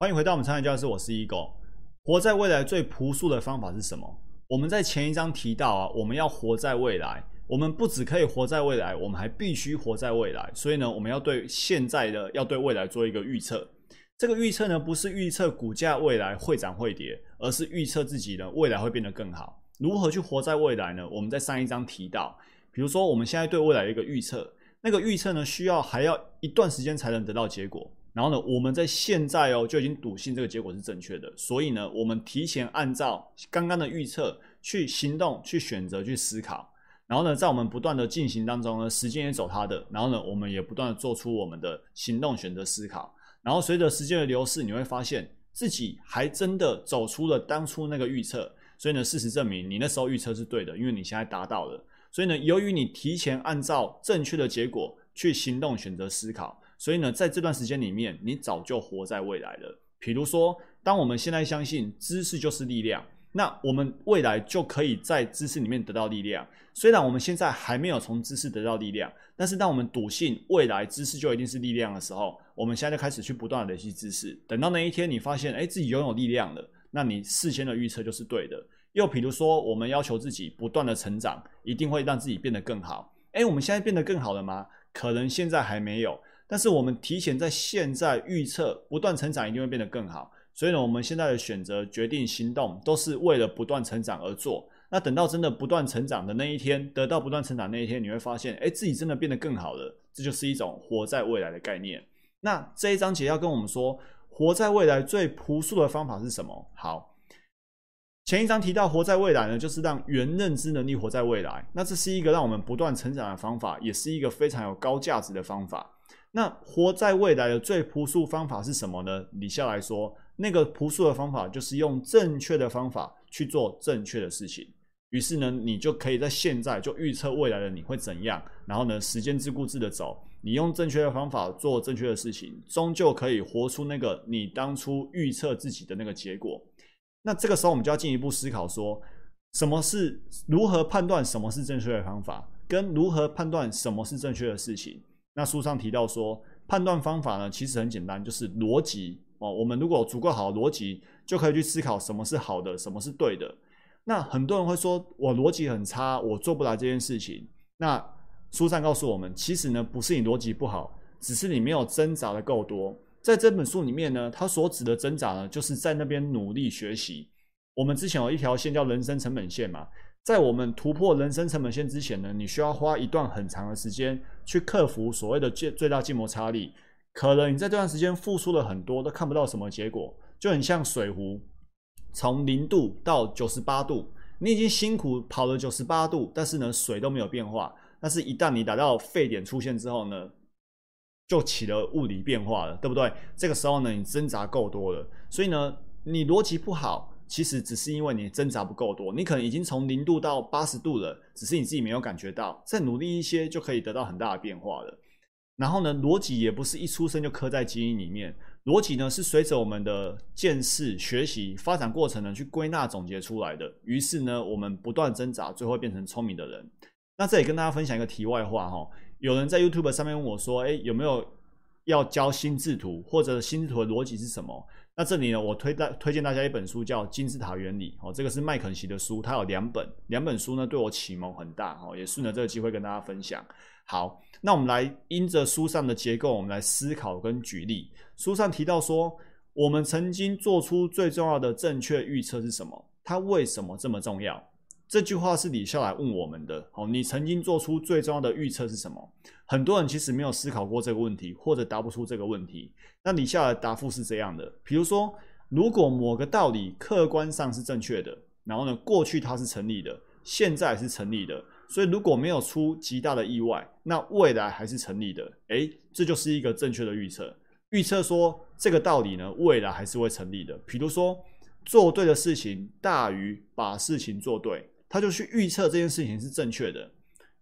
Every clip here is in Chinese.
欢迎回到我们产业教室，我是 Ego。活在未来最朴素的方法是什么？我们在前一章提到啊，我们要活在未来，我们不只可以活在未来，我们还必须活在未来。所以呢，我们要对现在的，要对未来做一个预测。这个预测呢，不是预测股价未来会涨会跌，而是预测自己的未来会变得更好。如何去活在未来呢？我们在上一章提到，比如说我们现在对未来的一个预测，那个预测呢，需要还要一段时间才能得到结果。然后呢，我们在现在哦就已经笃信这个结果是正确的，所以呢，我们提前按照刚刚的预测去行动、去选择、去思考。然后呢，在我们不断的进行当中呢，时间也走它的，然后呢，我们也不断的做出我们的行动、选择、思考。然后随着时间的流逝，你会发现自己还真的走出了当初那个预测。所以呢，事实证明你那时候预测是对的，因为你现在达到了。所以呢，由于你提前按照正确的结果去行动、选择、思考。所以呢，在这段时间里面，你早就活在未来了。比如说，当我们现在相信知识就是力量，那我们未来就可以在知识里面得到力量。虽然我们现在还没有从知识得到力量，但是当我们笃信未来知识就一定是力量的时候，我们现在就开始去不断的累积知识。等到那一天，你发现哎自己拥有力量了，那你事先的预测就是对的。又比如说，我们要求自己不断的成长，一定会让自己变得更好。哎，我们现在变得更好了吗？可能现在还没有。但是我们提前在现在预测不断成长一定会变得更好，所以呢，我们现在的选择、决定、行动都是为了不断成长而做。那等到真的不断成长的那一天，得到不断成长那一天，你会发现，哎，自己真的变得更好了。这就是一种活在未来的概念。那这一章节要跟我们说，活在未来最朴素的方法是什么？好，前一章提到活在未来呢，就是让原认知能力活在未来。那这是一个让我们不断成长的方法，也是一个非常有高价值的方法。那活在未来的最朴素方法是什么呢？李笑来说，那个朴素的方法就是用正确的方法去做正确的事情。于是呢，你就可以在现在就预测未来的你会怎样。然后呢，时间自顾自的走，你用正确的方法做正确的事情，终究可以活出那个你当初预测自己的那个结果。那这个时候，我们就要进一步思考说，什么是如何判断什么是正确的方法，跟如何判断什么是正确的事情。那书上提到说，判断方法呢，其实很简单，就是逻辑哦。我们如果足够好的逻辑，就可以去思考什么是好的，什么是对的。那很多人会说，我逻辑很差，我做不来这件事情。那书上告诉我们，其实呢，不是你逻辑不好，只是你没有挣扎的够多。在这本书里面呢，他所指的挣扎呢，就是在那边努力学习。我们之前有一条线叫人生成本线嘛。在我们突破人生成本线之前呢，你需要花一段很长的时间去克服所谓的最最大静摩擦力。可能你在这段时间付出了很多，都看不到什么结果，就很像水壶从零度到九十八度，你已经辛苦跑了九十八度，但是呢水都没有变化。但是，一旦你达到沸点出现之后呢，就起了物理变化了，对不对？这个时候呢，你挣扎够多了，所以呢，你逻辑不好。其实只是因为你挣扎不够多，你可能已经从零度到八十度了，只是你自己没有感觉到。再努力一些，就可以得到很大的变化了。然后呢，逻辑也不是一出生就刻在基因里面，逻辑呢是随着我们的见识、学习、发展过程呢去归纳总结出来的。于是呢，我们不断挣扎，最后变成聪明的人。那这里跟大家分享一个题外话哈，有人在 YouTube 上面问我说：“哎，有没有要教心智图，或者心智图的逻辑是什么？”那这里呢，我推大推荐大家一本书，叫《金字塔原理》哦，这个是麦肯锡的书，它有两本，两本书呢对我启蒙很大哦，也顺着这个机会跟大家分享。好，那我们来因着书上的结构，我们来思考跟举例。书上提到说，我们曾经做出最重要的正确预测是什么？它为什么这么重要？这句话是李笑来问我们的。好，你曾经做出最重要的预测是什么？很多人其实没有思考过这个问题，或者答不出这个问题。那李笑来答复是这样的：，比如说，如果某个道理客观上是正确的，然后呢，过去它是成立的，现在是成立的，所以如果没有出极大的意外，那未来还是成立的。诶，这就是一个正确的预测。预测说这个道理呢，未来还是会成立的。比如说，做对的事情大于把事情做对。他就去预测这件事情是正确的，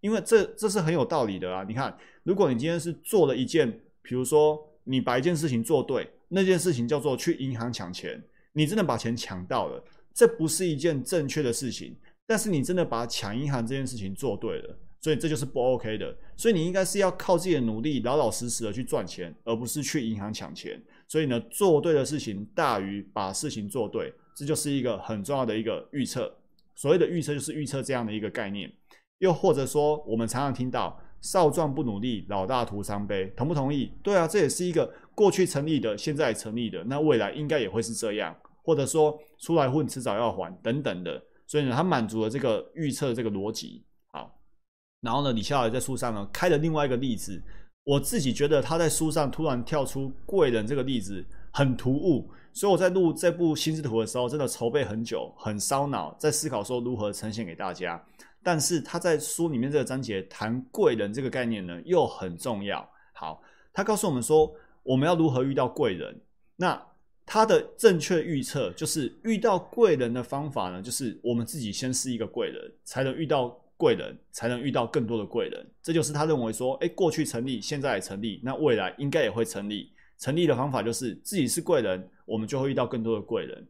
因为这这是很有道理的啊！你看，如果你今天是做了一件，比如说你把一件事情做对，那件事情叫做去银行抢钱，你真的把钱抢到了，这不是一件正确的事情，但是你真的把抢银行这件事情做对了，所以这就是不 OK 的。所以你应该是要靠自己的努力，老老实实的去赚钱，而不是去银行抢钱。所以呢，做对的事情大于把事情做对，这就是一个很重要的一个预测。所谓的预测，就是预测这样的一个概念。又或者说，我们常常听到“少壮不努力，老大徒伤悲”，同不同意？对啊，这也是一个过去成立的，现在成立的，那未来应该也会是这样。或者说，出来混，迟早要还，等等的。所以呢，他满足了这个预测这个逻辑。好，然后呢，李笑来在书上呢开了另外一个例子。我自己觉得他在书上突然跳出贵人这个例子很突兀，所以我在录这部心智图的时候，真的筹备很久，很烧脑，在思考说如何呈现给大家。但是他在书里面这个章节谈贵人这个概念呢，又很重要。好，他告诉我们说，我们要如何遇到贵人。那他的正确预测就是遇到贵人的方法呢，就是我们自己先是一个贵人，才能遇到。贵人才能遇到更多的贵人，这就是他认为说，哎，过去成立，现在也成立，那未来应该也会成立。成立的方法就是自己是贵人，我们就会遇到更多的贵人。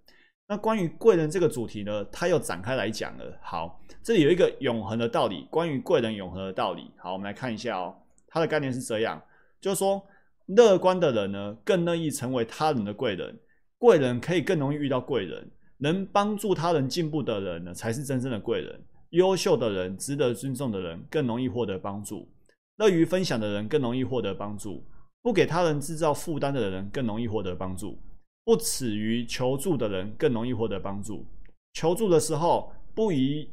那关于贵人这个主题呢，他又展开来讲了。好，这里有一个永恒的道理，关于贵人永恒的道理。好，我们来看一下哦，他的概念是这样，就是说，乐观的人呢，更乐意成为他人的贵人，贵人可以更容易遇到贵人，能帮助他人进步的人呢，才是真正的贵人。优秀的人、值得尊重的人更容易获得帮助；乐于分享的人更容易获得帮助；不给他人制造负担的人更容易获得帮助；不耻于求助的人更容易获得帮助；求助的时候不以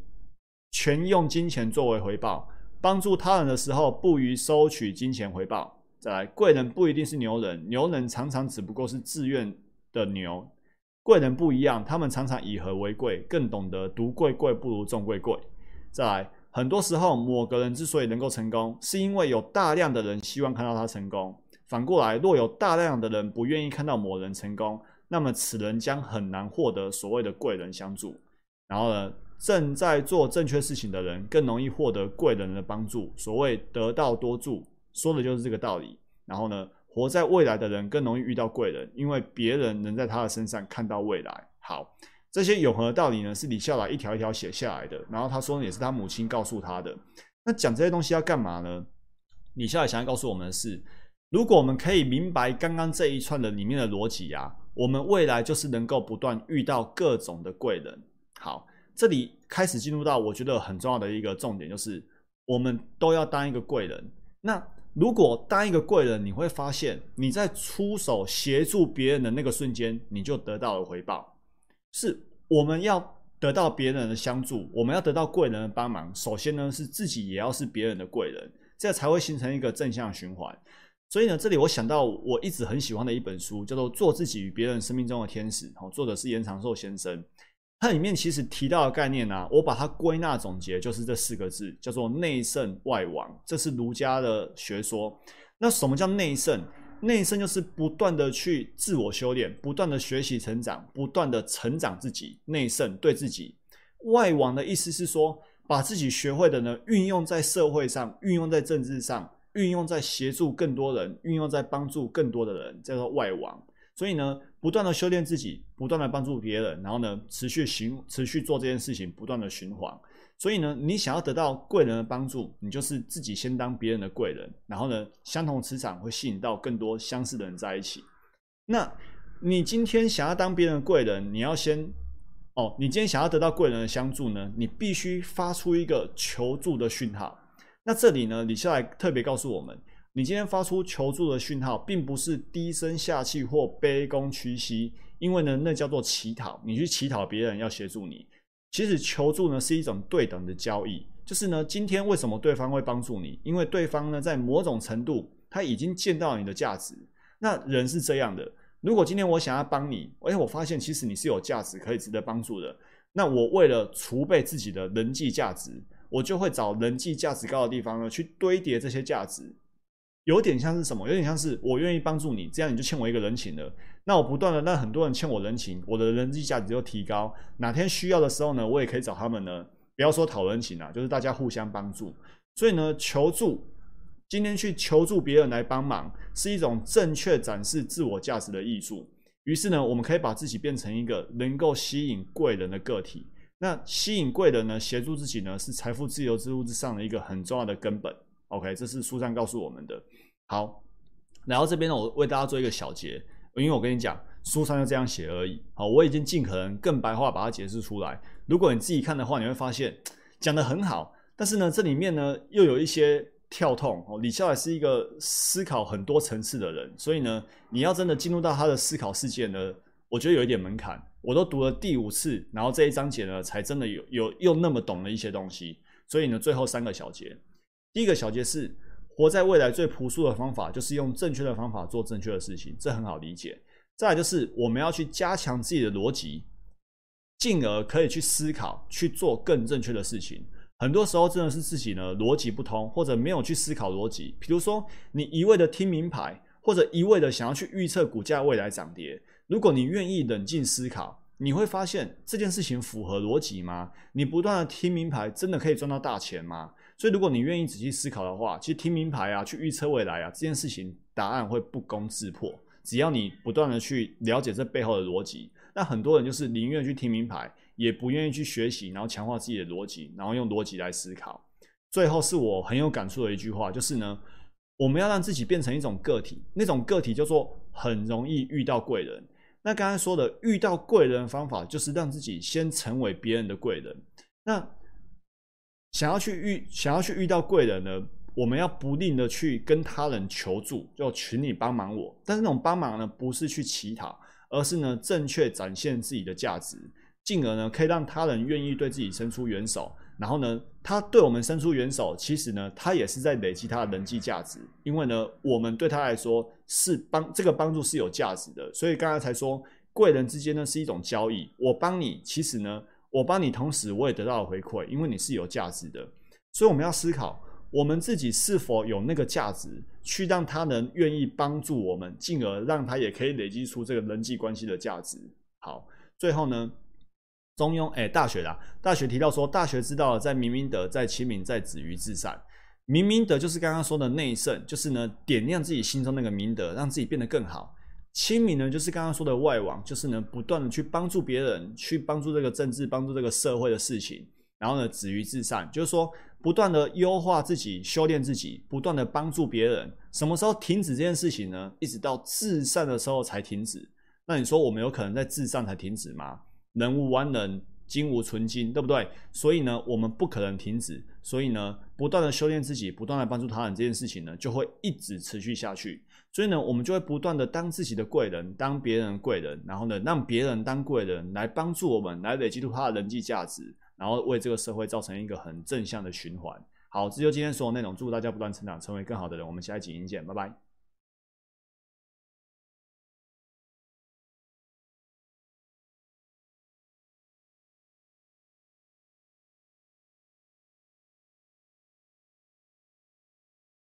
全用金钱作为回报；帮助他人的时候不宜收取金钱回报。再来，贵人不一定是牛人，牛人常常只不过是自愿的牛。贵人不一样，他们常常以和为贵，更懂得独贵贵不如众贵贵。再来，很多时候某个人之所以能够成功，是因为有大量的人希望看到他成功。反过来，若有大量的人不愿意看到某人成功，那么此人将很难获得所谓的贵人相助。然后呢，正在做正确事情的人更容易获得贵人的帮助。所谓得道多助，说的就是这个道理。然后呢？活在未来的人更容易遇到贵人，因为别人能在他的身上看到未来。好，这些永恒的道理呢，是李笑来一条一条写下来的。然后他说，也是他母亲告诉他的。那讲这些东西要干嘛呢？李笑来想要告诉我们的是，如果我们可以明白刚刚这一串的里面的逻辑啊，我们未来就是能够不断遇到各种的贵人。好，这里开始进入到我觉得很重要的一个重点，就是我们都要当一个贵人。那如果当一个贵人，你会发现你在出手协助别人的那个瞬间，你就得到了回报。是我们要得到别人的相助，我们要得到贵人的帮忙。首先呢，是自己也要是别人的贵人，这才会形成一个正向循环。所以呢，这里我想到我一直很喜欢的一本书，叫做《做自己与别人生命中的天使》，哦，作者是严长寿先生。它里面其实提到的概念呢，我把它归纳总结就是这四个字，叫做内圣外王。这是儒家的学说。那什么叫内圣？内圣就是不断的去自我修炼，不断的学习成长，不断的成长自己。内圣对自己。外王的意思是说，把自己学会的呢，运用在社会上，运用在政治上，运用在协助更多人，运用在帮助更多的人，叫做外王。所以呢，不断的修炼自己，不断的帮助别人，然后呢，持续循持续做这件事情，不断的循环。所以呢，你想要得到贵人的帮助，你就是自己先当别人的贵人，然后呢，相同磁场会吸引到更多相似的人在一起。那你今天想要当别人的贵人，你要先哦，你今天想要得到贵人的相助呢，你必须发出一个求助的讯号。那这里呢，李笑来特别告诉我们。你今天发出求助的讯号，并不是低声下气或卑躬屈膝，因为呢，那叫做乞讨。你去乞讨别人要协助你，其实求助呢是一种对等的交易。就是呢，今天为什么对方会帮助你？因为对方呢，在某种程度他已经见到你的价值。那人是这样的，如果今天我想要帮你，而且我发现其实你是有价值、可以值得帮助的，那我为了储备自己的人际价值，我就会找人际价值高的地方呢，去堆叠这些价值。有点像是什么？有点像是我愿意帮助你，这样你就欠我一个人情了。那我不断的让很多人欠我人情，我的人际价值就提高。哪天需要的时候呢，我也可以找他们呢。不要说讨人情啊，就是大家互相帮助。所以呢，求助，今天去求助别人来帮忙，是一种正确展示自我价值的艺术。于是呢，我们可以把自己变成一个能够吸引贵人的个体。那吸引贵人呢，协助自己呢，是财富自由之路之上的一个很重要的根本。OK，这是书上告诉我们的。好，然后这边呢，我为大家做一个小结，因为我跟你讲，书上就这样写而已。好，我已经尽可能更白话把它解释出来。如果你自己看的话，你会发现讲的很好，但是呢，这里面呢又有一些跳痛。哦，李笑来是一个思考很多层次的人，所以呢，你要真的进入到他的思考世界呢，我觉得有一点门槛。我都读了第五次，然后这一章节呢，才真的有有又那么懂了一些东西。所以呢，最后三个小节。第一个小节是活在未来最朴素的方法，就是用正确的方法做正确的事情，这很好理解。再来就是我们要去加强自己的逻辑，进而可以去思考去做更正确的事情。很多时候真的是自己呢逻辑不通，或者没有去思考逻辑。比如说你一味的听名牌，或者一味的想要去预测股价未来涨跌。如果你愿意冷静思考，你会发现这件事情符合逻辑吗？你不断的听名牌，真的可以赚到大钱吗？所以，如果你愿意仔细思考的话，其实听名牌啊，去预测未来啊，这件事情答案会不攻自破。只要你不断的去了解这背后的逻辑，那很多人就是宁愿去听名牌，也不愿意去学习，然后强化自己的逻辑，然后用逻辑来思考。最后是我很有感触的一句话，就是呢，我们要让自己变成一种个体，那种个体叫做很容易遇到贵人。那刚才说的遇到贵人的方法，就是让自己先成为别人的贵人。那想要去遇想要去遇到贵人呢，我们要不吝的去跟他人求助，就请你帮忙我。但是那种帮忙呢，不是去乞讨，而是呢正确展现自己的价值，进而呢可以让他人愿意对自己伸出援手。然后呢，他对我们伸出援手，其实呢他也是在累积他的人际价值。因为呢，我们对他来说是帮这个帮助是有价值的。所以刚才才说贵人之间呢是一种交易，我帮你，其实呢。我帮你，同时我也得到了回馈，因为你是有价值的，所以我们要思考，我们自己是否有那个价值，去让他人愿意帮助我们，进而让他也可以累积出这个人际关系的价值。好，最后呢，中庸哎，大学啦，大学提到说，大学知道，在明明德，在亲民，在止于至善。明明德就是刚刚说的内圣，就是呢，点亮自己心中那个明德，让自己变得更好。亲民呢，就是刚刚说的外网，就是呢，不断的去帮助别人，去帮助这个政治，帮助这个社会的事情。然后呢，止于至善，就是说不断的优化自己，修炼自己，不断的帮助别人。什么时候停止这件事情呢？一直到至善的时候才停止。那你说我们有可能在至善才停止吗？人无完人，金无纯金，对不对？所以呢，我们不可能停止。所以呢，不断的修炼自己，不断的帮助他人，这件事情呢，就会一直持续下去。所以呢，我们就会不断的当自己的贵人，当别人的贵人，然后呢，让别人当贵人来帮助我们，来累积出他的人际价值，然后为这个社会造成一个很正向的循环。好，这就今天所有内容，祝大家不断成长，成为更好的人。我们下一集见，拜拜。